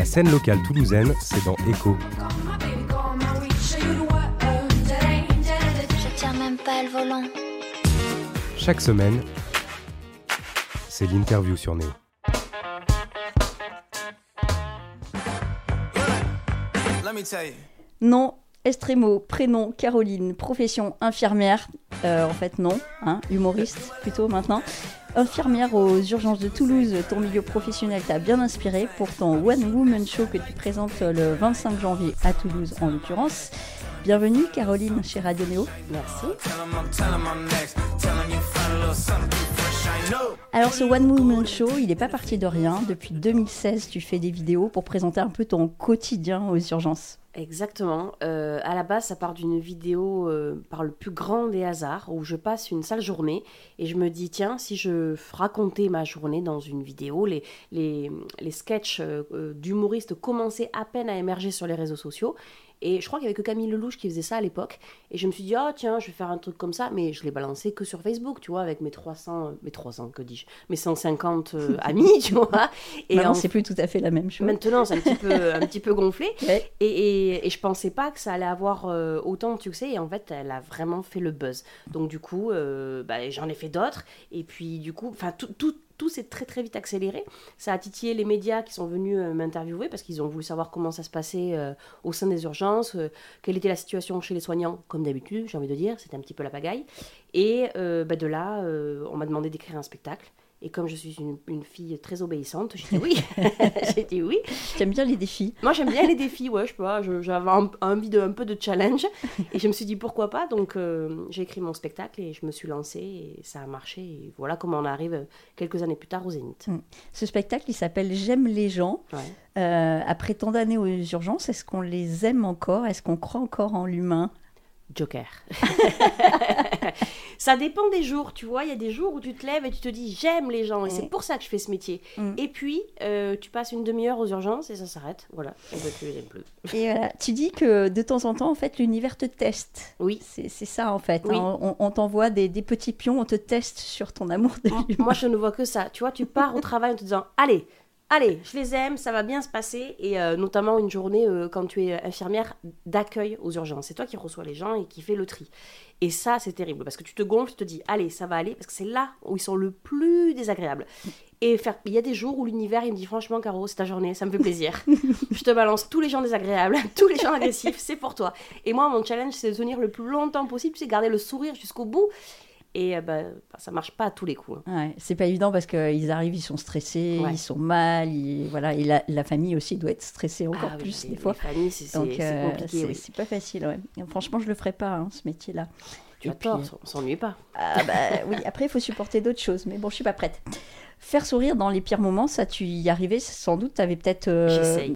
La scène locale toulousaine, c'est dans Echo. Je tiens même pas le volant. Chaque semaine, c'est l'interview sur Néo. Nom, Estremo, prénom, Caroline, profession, infirmière. Euh, en fait, non, hein, humoriste plutôt maintenant. Infirmière aux urgences de Toulouse, ton milieu professionnel t'a bien inspiré pour ton One Woman Show que tu présentes le 25 janvier à Toulouse en l'occurrence. Bienvenue Caroline chez Radio Néo. Merci. Alors ce One Woman Show, il n'est pas parti de rien. Depuis 2016, tu fais des vidéos pour présenter un peu ton quotidien aux urgences. Exactement. Euh, à la base, ça part d'une vidéo euh, par le plus grand des hasards où je passe une sale journée et je me dis, tiens, si je racontais ma journée dans une vidéo, les, les, les sketchs euh, d'humoristes commençaient à peine à émerger sur les réseaux sociaux. Et je crois qu'il n'y avait que Camille Lelouch qui faisait ça à l'époque. Et je me suis dit, oh tiens, je vais faire un truc comme ça. Mais je l'ai balancé que sur Facebook, tu vois, avec mes 300, euh, mes 300, que dis-je, mes 150 euh, amis, tu vois. Et Maintenant, en c'est plus tout à fait la même chose. Maintenant, c'est un petit peu, un petit peu gonflé. Ouais. Et, et, et je pensais pas que ça allait avoir euh, autant de succès. Et en fait, elle a vraiment fait le buzz. Donc, du coup, euh, bah, j'en ai fait d'autres. Et puis, du coup, enfin, tout, tout, tout s'est très, très vite accéléré. Ça a titillé les médias qui sont venus euh, m'interviewer parce qu'ils ont voulu savoir comment ça se passait euh, au sein des urgences, euh, quelle était la situation chez les soignants, comme d'habitude, j'ai envie de dire. C'était un petit peu la pagaille. Et bah, de là, on m'a demandé d'écrire un spectacle. Et comme je suis une, une fille très obéissante, j'ai dit oui. j'ai dit oui. J'aime bien les défis. Moi, j'aime bien les défis, ouais, je sais pas, j'avais envie de un peu de challenge et je me suis dit pourquoi pas? Donc, euh, j'ai écrit mon spectacle et je me suis lancée et ça a marché. Et voilà comment on arrive euh, quelques années plus tard au Zénith. Ce spectacle, il s'appelle J'aime les gens. Ouais. Euh, après tant d'années aux urgences, est-ce qu'on les aime encore? Est-ce qu'on croit encore en l'humain? Joker. ça dépend des jours, tu vois. Il y a des jours où tu te lèves et tu te dis j'aime les gens et c'est pour ça que je fais ce métier. Mm. Et puis, euh, tu passes une demi-heure aux urgences et ça s'arrête. Voilà. Et ben, tu les aimes plus. Et voilà, tu dis que de temps en temps, en fait, l'univers te teste. Oui. C'est c'est ça, en fait. Oui. hein. On, on t'envoie des, des petits pions, on te teste sur ton amour de l'humain. Moi, je ne vois que ça. Tu vois, tu pars au travail en te disant Allez, allez, je les aime, ça va bien se passer. Et euh, notamment une journée, euh, quand tu es infirmière, d'accueil aux urgences. C'est toi qui reçois les gens et qui fais le tri. Et ça, c'est terrible parce que tu te gonfles, tu te dis Allez, ça va aller, parce que c'est là où ils sont le plus désagréables. Et faire... il y a des jours où l'univers, il me dit Franchement, Caro, c'est ta journée, ça me fait plaisir. je te balance tous les gens désagréables, tous les gens agressifs, c'est pour toi. Et moi, mon challenge, c'est de tenir le plus longtemps possible, c'est garder le sourire jusqu'au bout. Et euh, bah, ça marche pas à tous les coups. hein. Ouais, c'est pas évident parce qu'ils arrivent, ils sont stressés, Ouais. ils sont mal, ils- voilà, et la, la famille aussi doit être stressée encore Ah oui, plus les- des fois. Les familles, c'est Donc c'est euh, compliqué. c'est oui. c'est pas facile, ouais. Franchement, je le ferais pas, hein, ce métier-là. Tu as tort, on s'ennuie pas. Ah bah oui, après il faut supporter d'autres choses, mais bon, je suis pas prête. Faire sourire dans les pires moments, ça tu y arrivais sans doute, tu avais peut-être euh,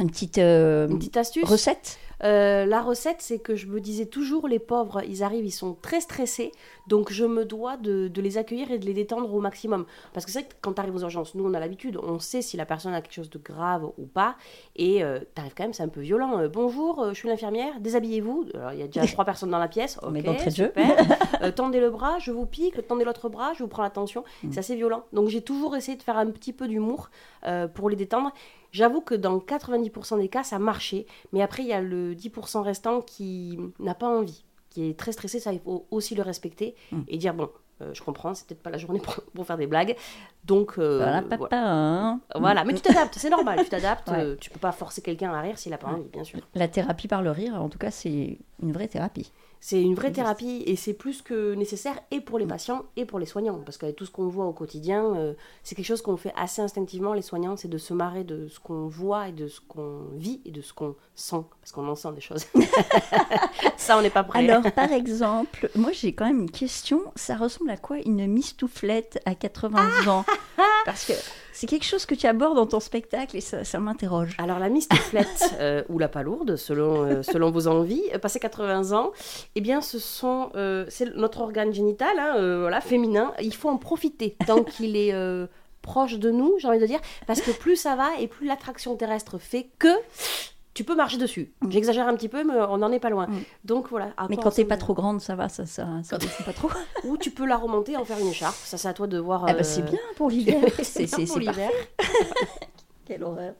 une petite euh, Une petite astuce? recette? Euh, La recette, c'est que je me disais toujours, les pauvres, ils arrivent, ils sont très stressés, donc je me dois de, de les accueillir et de les détendre au maximum. Parce que c'est vrai que quand tu arrives aux urgences, nous on a l'habitude, on sait si la personne a quelque chose de grave ou pas, et tu arrives quand même, c'est un peu violent. Euh, Bonjour, euh, je suis l'infirmière, déshabillez-vous. Alors il y a déjà trois personnes dans la pièce, ok, Mais d'entrée de jeu. super. Euh, tendez le bras, je vous pique, tendez l'autre bras, je vous prends l'attention. Mm. C'est assez violent. Donc j'ai toujours essayé de faire un petit peu d'humour euh, pour les détendre. J'avoue que dans 90% des cas, ça marchait. Mais après, il y a le 10% restant qui n'a pas envie, qui est très stressé. Ça, il faut aussi le respecter Mm. et dire bon, euh, je comprends, c'est peut-être pas la journée pour, pour faire des blagues. Donc, euh, Voilà, voilà. papa. hein. Voilà. mais tu t'adaptes, c'est normal, tu t'adaptes. Ouais. euh, tu peux pas forcer quelqu'un à rire s'il a pas envie, bien sûr. La thérapie par le rire, en tout cas, c'est une vraie thérapie. C'est une vraie thérapie et c'est plus que nécessaire et pour les patients et pour les soignants. Parce qu'avec tout ce qu'on voit au quotidien, euh, c'est quelque chose qu'on fait assez instinctivement, les soignants, c'est de se marrer de ce qu'on voit et de ce qu'on vit et de ce qu'on sent. Parce qu'on en sent des choses. Ça, on n'est pas prêt. Alors, par exemple, moi j'ai quand même une question. Ça ressemble à quoi une mistouflette à 80 ans? Parce que c'est quelque chose que tu abordes dans ton spectacle et ça, ça m'interroge. Alors la mistouflette euh, ou la palourde, selon, euh, selon vos envies, euh, passé 80 ans, eh bien ce sont, euh, c'est notre organe génital, hein, voilà, féminin. Il faut en profiter tant qu'il est proche de nous, j'ai envie de dire, parce que plus ça va et plus l'attraction terrestre fait que tu peux marcher dessus. J'exagère un petit peu, mais on n'en est pas loin. Mm. Donc voilà. Mais quand t'es pas trop grande, ça va, ça, ça, ça descend pas trop. Ou tu peux la remonter en faire une écharpe. Ça, c'est à toi de voir. Ah bah euh, c'est bien pour l'hiver. c'est pour l'hiver. Quelle horreur.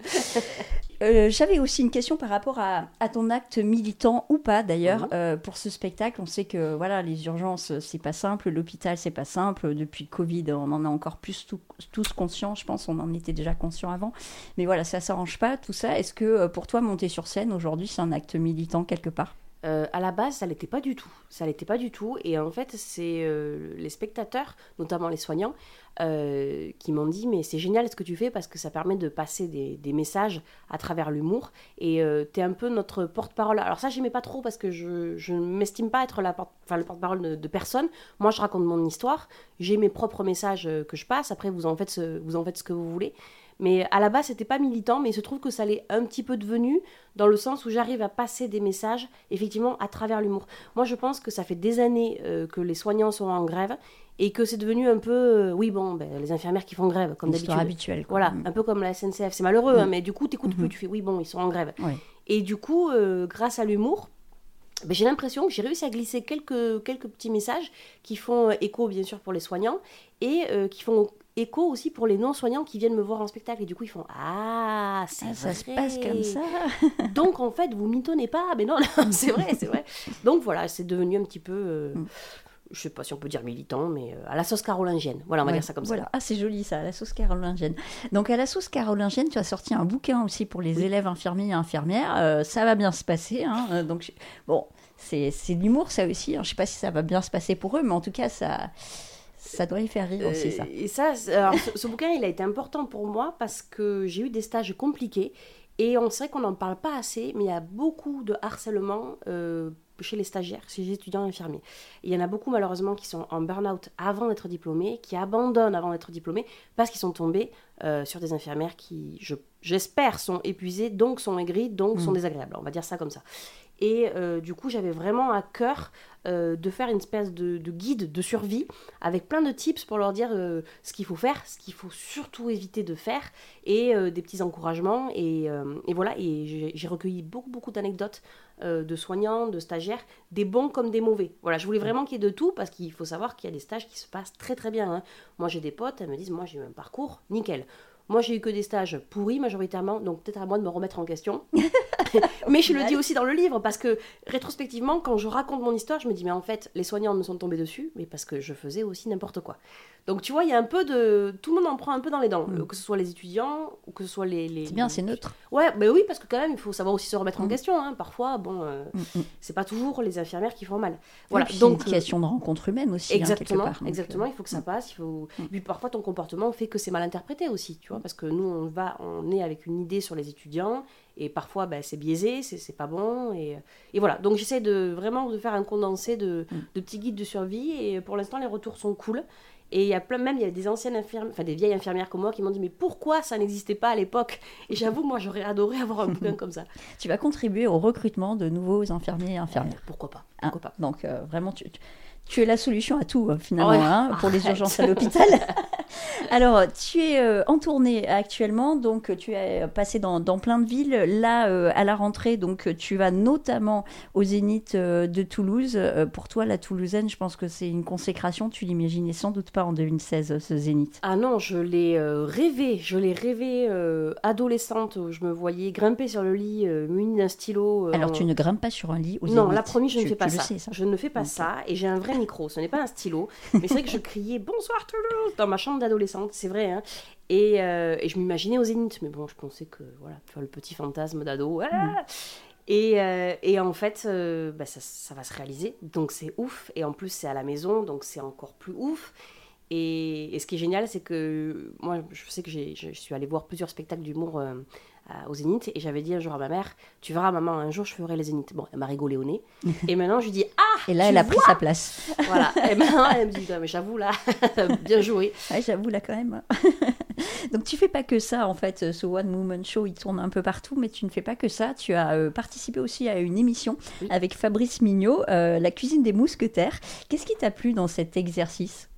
Euh, J'avais aussi une question par rapport à, à ton acte militant ou pas d'ailleurs Mhm. euh, pour ce spectacle. On sait que voilà les urgences c'est pas simple, l'hôpital c'est pas simple. Depuis Covid, on en a encore plus tout- tous conscients. Je pense on en était déjà conscients avant. Mais voilà, ça s'arrange pas tout ça. Est-ce que euh, pour toi monter sur scène aujourd'hui c'est un acte militant quelque part? Euh, à la base, ça l'était pas du tout. Ça l'était pas du tout. Et en fait, c'est euh, les spectateurs, notamment les soignants, euh, qui m'ont dit Mais c'est génial ce que tu fais parce que ça permet de passer des, messages à travers l'humour. Et tu es un peu notre porte-parole. Alors, ça, j'aimais pas trop parce que je, ne m'estime pas être la porte, enfin, le porte-parole de, personne. Moi, je raconte mon histoire. J'ai mes propres messages que je passe. Après, vous en faites ce que vous voulez. Mais à la base, c'était pas militant, mais il se trouve que ça l'est un petit peu devenu, dans le sens où j'arrive à passer des messages, effectivement, à travers l'humour. Moi, je pense que ça fait des années euh, que les soignants sont en grève, et que c'est devenu un peu, euh, oui, bon, ben, les infirmières qui font grève, comme d'habitude. habituelle. quoi. Voilà, Mm. un peu comme la SNCF. C'est malheureux, hein, Mm. mais du coup, t'écoutes Mhm. plus, tu fais, oui, bon, ils sont en grève. Et du coup, euh, grâce à l'humour, ben, j'ai l'impression que j'ai réussi à glisser quelques, quelques petits messages qui font écho, bien sûr, pour les soignants et euh, qui font écho aussi pour les non-soignants qui viennent me voir en spectacle. Et du coup, ils font Ah, c'est Ah, ça se passe comme ça. Donc, en fait, vous m'itonnez pas. Mais non, non, c'est vrai, c'est vrai. Donc, voilà, c'est devenu un petit peu. euh, Mm. Je sais pas si on peut dire militant, mais euh, à la sauce carolingienne. Voilà, on va Ouais, dire ça comme voilà. ça. Ah, c'est joli ça, la sauce carolingienne. Donc, à la sauce carolingienne, tu as sorti un bouquin aussi pour les élèves infirmiers et infirmières. Euh, ça va bien se passer. hein. Euh, Donc, je- bon, c'est c'est de l'humour ça aussi. hein. Je sais pas si ça va bien se passer pour eux, mais en tout cas, ça, ça doit les faire rire aussi, ça. Et ça, alors, ce, ce bouquin, il a été important pour moi parce que j'ai eu des stages compliqués et on sait qu'on n'en parle pas assez, mais il y a beaucoup de harcèlement euh, chez les stagiaires, chez les étudiants infirmiers. Et il y en a beaucoup malheureusement qui sont en burn-out avant d'être diplômés, qui abandonnent avant d'être diplômés parce qu'ils sont tombés euh, sur des infirmières qui, je- j'espère, sont épuisées, donc sont aigries, donc sont Mm. désagréables. On va dire ça comme ça. Et euh, du coup, j'avais vraiment à cœur euh, de faire une espèce de, de guide de survie avec plein de tips pour leur dire euh, ce qu'il faut faire, ce qu'il faut surtout éviter de faire, et des petits encouragements. Et, voilà, et j'ai recueilli beaucoup, beaucoup d'anecdotes de soignants, de stagiaires, des bons comme des mauvais. Voilà, je voulais vraiment qu'il y ait de tout, parce qu'il faut savoir qu'il y a des stages qui se passent très très bien. hein. Moi j'ai des potes, elles me disent, moi j'ai eu un parcours nickel. Moi, j'ai eu que des stages pourris majoritairement, donc peut-être à moi de me remettre en question. mais je le dis aussi dans le livre, parce que rétrospectivement, quand je raconte mon histoire, je me dis, mais en fait, les soignants me sont tombés dessus, mais parce que je faisais aussi n'importe quoi. Donc tu vois, il y a un peu de... Tout le monde en prend un peu dans les dents, Mm. que ce soit les étudiants, ou que ce soit les... les- C'est bien, c'est neutre. Ouais, bah oui, parce que quand même, il faut savoir aussi se remettre en Mm. question. hein. Parfois, bon, euh, Mm, c'est pas toujours les infirmières qui font mal. Voilà, Voilà, donc une question de rencontre humaine aussi, hein, quelque Exactement, part. Donc, exactement. euh, Il faut que ça passe. Il faut. Et puis parfois ton comportement fait que c'est mal interprété aussi, tu vois, parce que nous on va, on est avec une idée sur les étudiants et parfois ben, c'est biaisé, c'est pas bon et, et voilà. Donc j'essaie de vraiment de faire un condensé de, de petits guides de survie et pour l'instant les retours sont cool. Et il y a plein, même il y a des anciennes infirmières, enfin des vieilles infirmières comme moi qui m'ont dit mais pourquoi ça n'existait pas à l'époque? Et j'avoue moi j'aurais adoré avoir un bouquin comme ça. Tu vas contribuer au recrutement de nouveaux infirmiers et infirmières. Pourquoi pas Hein, pas Donc euh, vraiment, tu, tu- tu es la solution à tout euh, finalement Ouais. hein, pour les urgences à l'hôpital. Alors, tu es euh, en tournée actuellement, donc tu es passé dans, dans plein de villes. Là, euh, à la rentrée, donc tu vas notamment au Zénith euh, de Toulouse. Pour toi, la Toulousaine, je pense que c'est une consécration. Tu l'imaginais sans doute pas en 2016, ce Zénith. Ah non, je l'ai rêvé, je l'ai rêvé adolescente, où je me voyais grimper sur le lit euh, muni d'un stylo. Alors, tu ne grimpes pas sur un lit au Non, Zénith. la promis, je ne fais pas ça. sais, ça. Je ne fais pas ça et j'ai un vrai micro. Ce n'est pas un stylo, mais c'est vrai que je criais bonsoir Toulouse dans ma chambre d'adolescente, c'est vrai. hein. Et, euh, et je m'imaginais au Zénith, mais bon, je pensais que voilà, tu vois le petit fantasme d'ado. Mm. Et, euh, et en fait, euh, bah, ça, ça va se réaliser, donc c'est ouf. Et en plus, c'est à la maison, donc c'est encore plus ouf. Et, et ce qui est génial, c'est que moi, je sais que j'ai- je suis allée voir plusieurs spectacles d'humour au Zénith, et j'avais dit un jour à ma mère, tu verras, maman, un jour je ferai les Zénith. Bon, elle m'a rigolé au nez. et maintenant, je lui dis, ah Et là, tu elle a pris sa place. Voilà. Et maintenant, elle me dit, mais j'avoue, là, bien joué. Ouais, j'avoue là quand même. Donc tu fais pas que ça en fait, ce One Woman Show il tourne un peu partout, mais tu ne fais pas que ça. Tu as euh, participé aussi à une émission Oui. avec Fabrice Mignot, euh, la cuisine des mousquetaires. Qu'est-ce qui t'a plu dans cet exercice?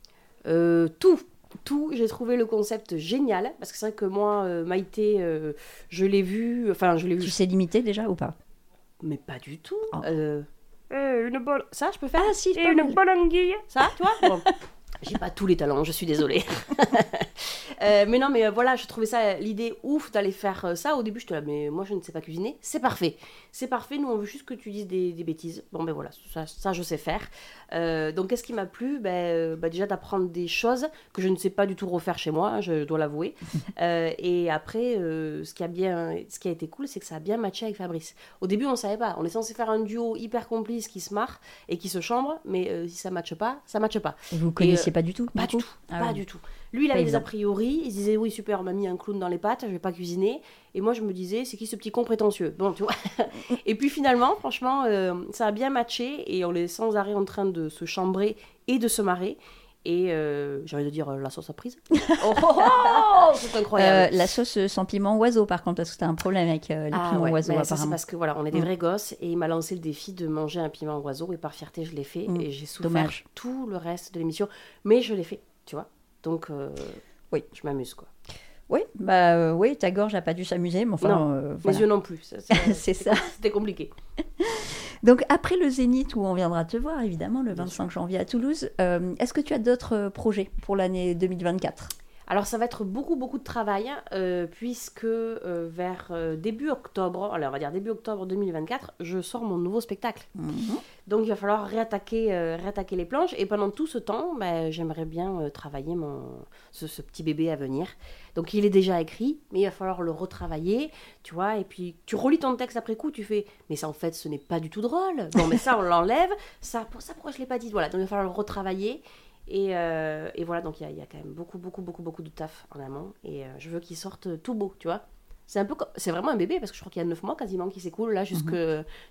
Euh, tout. Tout, j'ai trouvé le concept génial parce que c'est vrai que moi, euh, Maïté, euh, je l'ai vu, enfin je l'ai vu, Tu sais limiter déjà ou pas? Mais pas du tout. Oh. Euh, euh, une bonne, ça je peux faire Ah si, Et pas une mal. bonne anguille, ça, Bon. J'ai pas tous les talents, je suis désolée. Euh, mais non, mais euh, voilà, je trouvais ça l'idée ouf d'aller faire euh, ça. Au début, je te là, mais moi, je ne sais pas cuisiner. C'est parfait. C'est parfait. Nous, on veut juste que tu dises des, des bêtises. Bon, ben voilà, ça, ça, je sais faire. Euh, donc, qu'est-ce qui m'a plu? Ben, ben, Déjà, d'apprendre des choses que je ne sais pas du tout refaire chez moi, hein, je dois l'avouer. Euh, et après, ce, qui a bien, ce qui a été cool, c'est que ça a bien matché avec Fabrice. Au début, on ne savait pas. On est censé faire un duo hyper complice qui se marre et qui se chambre, mais si ça ne matche pas, ça ne matche pas. Vous connaissiez pas du tout Pas du coup tout, Ah pas oui. du tout. Lui, il avait des a priori, il se disait oui, super, on m'a mis un clown dans les pattes, je vais pas cuisiner. Et moi, je me disais, c'est qui ce petit con prétentieux? Bon, tu vois. et puis finalement, franchement, euh, ça a bien matché et on est sans arrêt en train de se chambrer et de se marrer. Et euh, j'ai envie de dire, euh, la sauce a prise. oh, oh, oh, c'est incroyable. Euh, la sauce sans piment oiseau, par contre, parce que t'as un problème avec euh, les Ah piments ouais, oiseaux, mais ça, c'est apparemment. parce que voilà, on est des Mm. vrais gosses et il m'a lancé le défi de manger un piment oiseau et par fierté je l'ai fait Mm. et j'ai souffert Dommage. tout le reste de l'émission, mais je l'ai fait, tu vois. Donc euh, Oui. je m'amuse quoi. Oui, bah euh, oui, ta gorge a pas dû s'amuser, mais enfin, Non, euh, Mes yeux non plus. c'est- ça. C'était compliqué. Donc après le Zénith, où on viendra te voir, évidemment, le 25 janvier à Toulouse, euh, est-ce que tu as d'autres euh, projets pour l'année 2024 Alors ça va être beaucoup beaucoup de travail euh, puisque euh, vers euh, début octobre, allez, on va dire début octobre 2024, je sors mon nouveau spectacle. Mhm. Donc il va falloir réattaquer, réattaquer les planches. Et pendant tout ce temps, ben, j'aimerais bien travailler mon, ce, ce petit bébé à venir. Donc il est déjà écrit, mais il va falloir le retravailler, tu vois. Et puis tu relis ton texte après coup, tu fais, mais ça en fait ce n'est pas du tout drôle. Bon, mais ça on l'enlève. Ça, pour ça pourquoi je l'ai pas dit? Voilà, donc il va falloir le retravailler. Et, euh, et voilà, donc il y, a- il y a quand même beaucoup, beaucoup, beaucoup, beaucoup de taf en amont. Et euh, je veux qu'il sorte tout beau, tu vois. C'est un peu, c'est vraiment un bébé parce que je crois qu'il y a 9 mois quasiment qui s'écoule là jusque,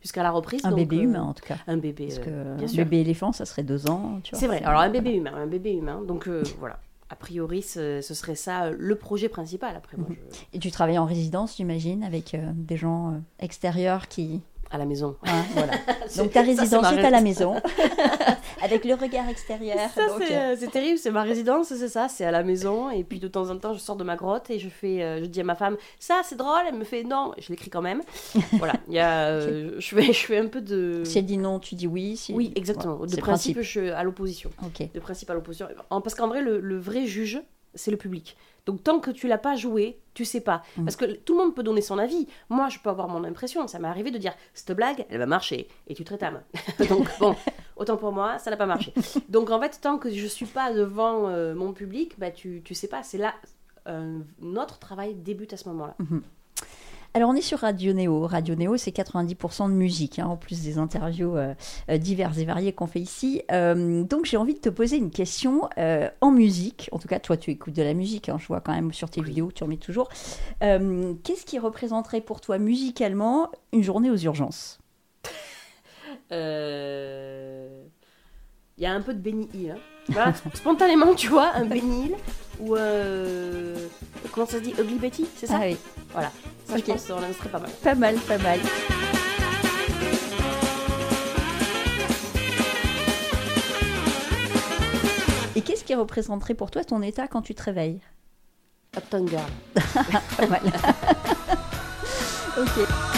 jusqu'à la reprise. Un donc, bébé euh, humain, en tout cas. Un bébé, Parce euh, bien un sûr. bébé éléphant, ça serait deux ans. tu vois. C'est vrai. Alors un bébé humain, un bébé humain. Donc euh, voilà. A priori, ce, ce serait ça le projet principal. Après, moi, je- Et tu travailles en résidence, j'imagine, avec des gens extérieurs qui. À la maison. hein, voilà. Donc ta ça, résidence ma est à la maison, avec le regard extérieur. Ça, c'est, euh, euh, c'est terrible, c'est ma résidence, c'est ça, c'est à la maison. Et puis de temps en temps, je sors de ma grotte et je fais, euh, je dis à ma femme, ça c'est drôle, elle me fait non, je l'écris quand même. voilà, il y a, euh, je, fais, je fais un peu de. Si elle dit non, tu dis oui. si- Oui, exactement. De le principe, je suis à l'opposition. De principe à l'opposition. Parce qu'en vrai, le, le vrai juge, c'est le public. Donc tant que tu l'as pas joué, tu sais pas. Mm. Parce que tout le monde peut donner son avis. Moi, je peux avoir mon impression. Ça m'est arrivé de dire, cette blague, elle va marcher. Et tu te rétames. Donc bon, autant pour moi, ça n'a pas marché. Donc en fait, tant que je suis pas devant euh, mon public, bah, tu, tu sais pas. C'est là, euh, notre travail débute à ce moment-là. Alors on est sur Radio Néo. Radio Néo, c'est 90% de musique, hein, en plus des interviews euh, euh, diverses et variées qu'on fait ici. Euh, donc j'ai envie de te poser une question euh, en musique. En tout cas, toi, tu écoutes de la musique. hein, je vois quand même sur tes vidéos, tu en mets toujours. Qu'est-ce qui représenterait pour toi musicalement une journée aux urgences? Il y a un peu de Benny Hill. hein. Voilà, spontanément, tu vois, un Benny Hill ou comment ça se dit? Ugly Betty, c'est ça? Ah oui, Voilà, ça Ok. je pense qu'on en serait pas mal. pas mal, pas mal. Et qu'est-ce qui représenterait pour toi ton état quand tu te réveilles? Uptown Girl. Pas mal. ok.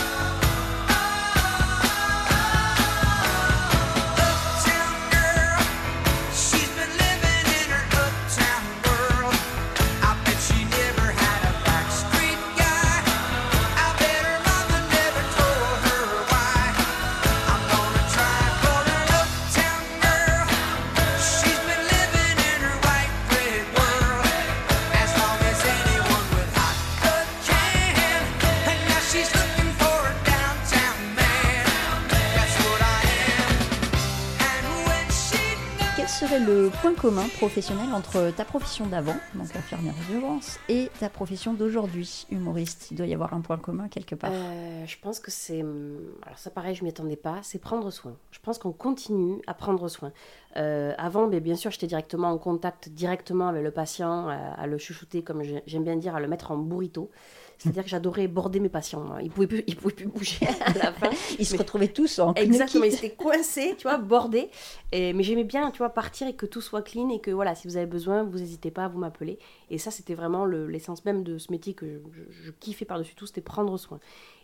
Le point commun professionnel entre ta profession d'avant, donc infirmière d'urgence, et ta profession d'aujourd'hui, humoriste Il doit y avoir un point commun quelque part. Euh, je pense que c'est. hum, Alors, ça, pareil, je m'y attendais pas. C'est prendre soin. Je pense qu'on continue à prendre soin. Euh, avant, mais bien sûr, j'étais directement en contact directement avec le patient, à, à le chouchouter, comme j'ai- j'aime bien dire, à le mettre en burrito. C'est-à-dire que j'adorais border mes patients. Ils pouvaient plus, ils pouvaient plus bouger à la fin. Ils se retrouvaient tous en Exactement, ils étaient coincés, tu vois, bordés. Et, mais j'aimais bien, tu vois, partir et que tout soit clean et que voilà, si vous avez besoin, vous n'hésitez pas à vous m'appeler. Et ça, c'était vraiment le- l'essence même de ce métier que je, je- je kiffais par-dessus tout, c'était prendre soin.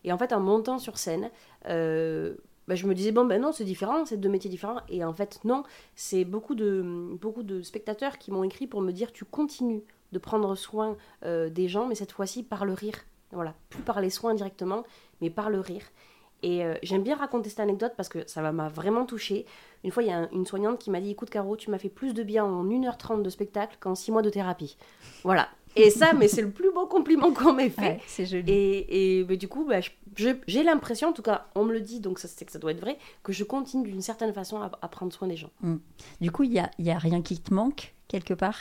Et en fait, en montant sur scène, euh, bah, je me disais, bon, ben non, c'est différent, c'est deux métiers différents. Et en fait, non, c'est beaucoup de, beaucoup de spectateurs qui m'ont écrit pour me dire, tu continues de prendre soin euh, des gens, mais cette fois-ci par le rire. Voilà, plus par les soins directement, mais par le rire. Et euh, j'aime bien raconter cette anecdote parce que ça m'a vraiment touchée. Une fois, il y a un- une soignante qui m'a dit Écoute, Caro, tu m'as fait plus de bien en 1h30 de spectacle qu'en 6 mois de thérapie. Voilà. Et ça, mais c'est le plus beau compliment qu'on m'ait fait. Ouais, c'est joli. Et, et bah, du coup, bah, j'ai l'impression, en tout cas, on me le dit, donc ça, c'est que ça doit être vrai, que je continue d'une certaine façon à, à prendre soin des gens. Du coup, il y a, y a rien qui te manque quelque part?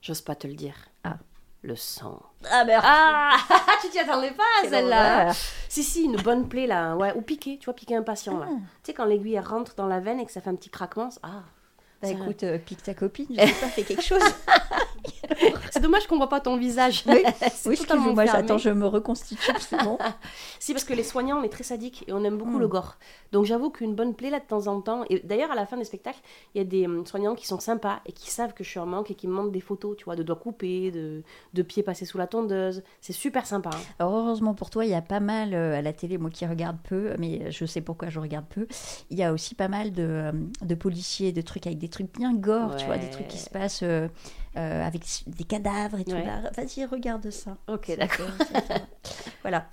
J'ose pas te le dire. Ah. Le sang. Ah merde Ah Tu t'y attendais pas, celle-là. Si, si, une bonne plaie, là. Ouais, ou piquer, tu vois, piquer un patient, là. Ah. Tu sais, quand l'aiguille rentre dans la veine et que ça fait un petit craquement, ah Bah Ça- écoute, euh, pique ta copine, je sais pas, fais quelque chose. C'est dommage qu'on voit pas ton visage. Oui, C'est oui totalement attends, je me reconstitue, c'est bon. Si, parce que les soignants, on est très sadiques et on aime beaucoup Mm. le gore. Donc j'avoue qu'une bonne plaie, là, de temps en temps, et d'ailleurs, à la fin des spectacles, il y a des hum, soignants qui sont sympas et qui savent que je suis en manque et qui me montrent des photos, tu vois, de doigts coupés, de, de pieds passés sous la tondeuse. C'est super sympa. hein. Alors heureusement pour toi, il y a pas mal euh, à la télé, moi qui regarde peu, mais je sais pourquoi je regarde peu, il y a aussi pas mal de, de policiers, de trucs avec des trucs bien gore, tu vois, des trucs qui se passent euh, euh, avec des cadavres et tout. Ouais. Vas-y, regarde ça. Ok, d'accord. voilà.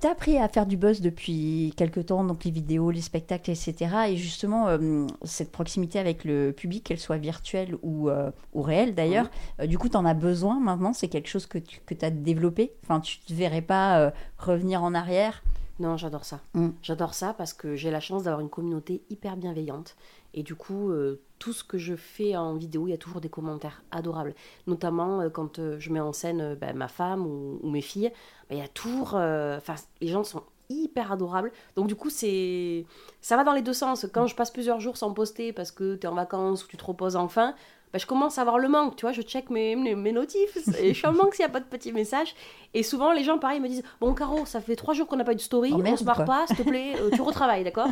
T'as appris à faire du buzz depuis quelques temps, donc les vidéos, les spectacles, etc. Et justement, euh, cette proximité avec le public, qu'elle soit virtuelle ou, euh, ou réelle d'ailleurs, euh, du coup, t'en as besoin maintenant? C'est quelque chose que tu que as développé? Enfin, tu te verrais pas revenir en arrière? Non, j'adore ça. Mm. J'adore ça parce que j'ai la chance d'avoir une communauté hyper bienveillante. Et du coup, euh, tout ce que je fais en vidéo, il y a toujours des commentaires adorables. Notamment euh, quand euh, je mets en scène ben, ma femme ou, ou mes filles, ben, il y a toujours. Enfin, les gens sont hyper adorables. Donc du coup, c'est ça va dans les deux sens. Quand je passe plusieurs jours sans poster parce que tu es en vacances ou tu te reposes enfin, ben, je commence à avoir le manque. Tu vois, je check mes, mes, mes notifs et je suis en manque s'il n'y a pas de petits messages. Et souvent, les gens, pareil, me disent Bon, Caro, ça fait trois jours qu'on n'a pas eu de story, Oh, on se barre pas, s'il te plaît, euh, tu retravailles, d'accord?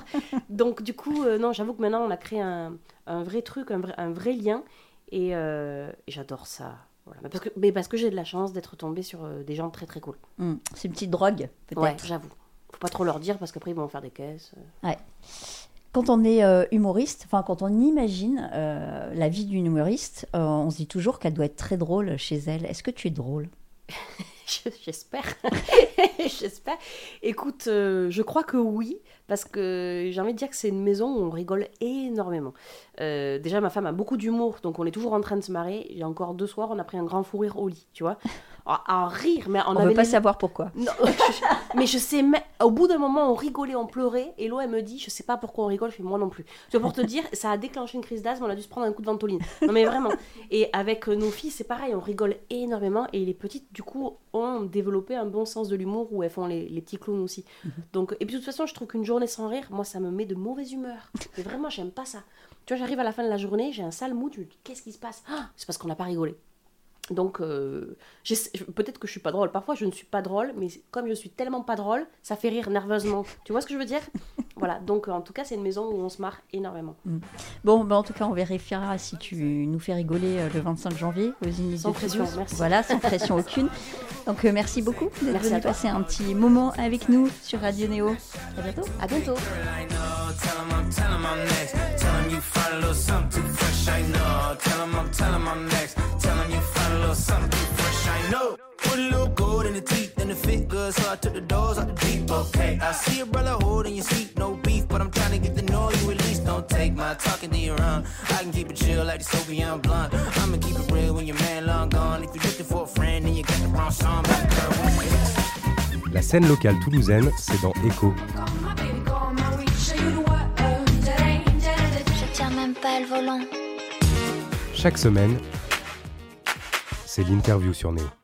Donc, du coup, euh, non, j'avoue que maintenant, on a créé un, un vrai truc, un vrai, un vrai lien. Et, euh, et j'adore ça. Voilà. Parce que, mais parce que j'ai de la chance d'être tombée sur euh, des gens très très cool. Hmm, C'est une petite drogue, peut-être. Ouais, j'avoue. Faut pas trop leur dire parce qu'après ils vont faire des caisses. Quand on est euh, humoriste, enfin quand on imagine euh, la vie d'une humoriste, euh, on se dit toujours qu'elle doit être très drôle chez elle. Est-ce que tu es drôle? Je- J'espère. J'espère. Écoute, je crois que oui, parce que j'ai envie de dire que c'est une maison où on rigole énormément. Euh, déjà, ma femme a beaucoup d'humour, donc on est toujours en train de se marrer. Il y a encore deux soirs, on a pris un grand fou rire au lit, tu vois. À, à rire, mais on, On ne veut pas les- savoir pourquoi. Non, je- mais je sais, mais au bout d'un moment, on rigolait, on pleurait. Et Lo, elle me dit, je sais pas pourquoi on rigole, je fais moi non plus. Tu vois, pour te dire, ça a déclenché une crise d'asthme, on a dû se prendre un coup de ventoline. Non, mais vraiment. Et avec euh, nos filles, c'est pareil, on rigole énormément. Et les petites, du coup, ont développé un bon sens de l'humour où elles font les, les petits clowns aussi. Donc, et puis de toute façon, je trouve qu'une journée sans rire, moi, ça me met de mauvaise humeur. Mais vraiment, j'aime pas ça. Tu vois, j'arrive à la fin de la journée, j'ai un sale mood, je me dis, qu'est-ce qui se passe? Ah, C'est parce qu'on n'a pas rigolé. Donc, euh, peut-être que je suis pas drôle. Parfois, je ne suis pas drôle, mais comme je suis tellement pas drôle, ça fait rire nerveusement. Tu vois ce que je veux dire? Voilà. Donc, euh, en tout cas, c'est une maison où on se marre énormément. Bon, ben, en tout cas, on vérifiera si tu nous fais rigoler euh, le 25 janvier aux Inuits Sans de pression, Toulouse. merci. Voilà, sans pression aucune. Donc, euh, merci beaucoup d'être Merci à venu passer un petit moment avec nous sur Radio Néo. À bientôt. À bientôt. Something fresh, I know. Put a little gold in the teeth and it fit good, so I took the doors out the deep, okay. I see a brother holding your seat, no beef, but I'm trying to get to know you at least. Don't take my talking to your own. I can keep it chill like the Soviet blunt. I'ma keep it real when your man long gone. If you're looking for a friend, then you got the wrong song, baby girl. La scène locale toulousaine, c'est dans Echo. Je tiens même pas le volant. Chaque semaine, c'est l'interview sur Néo.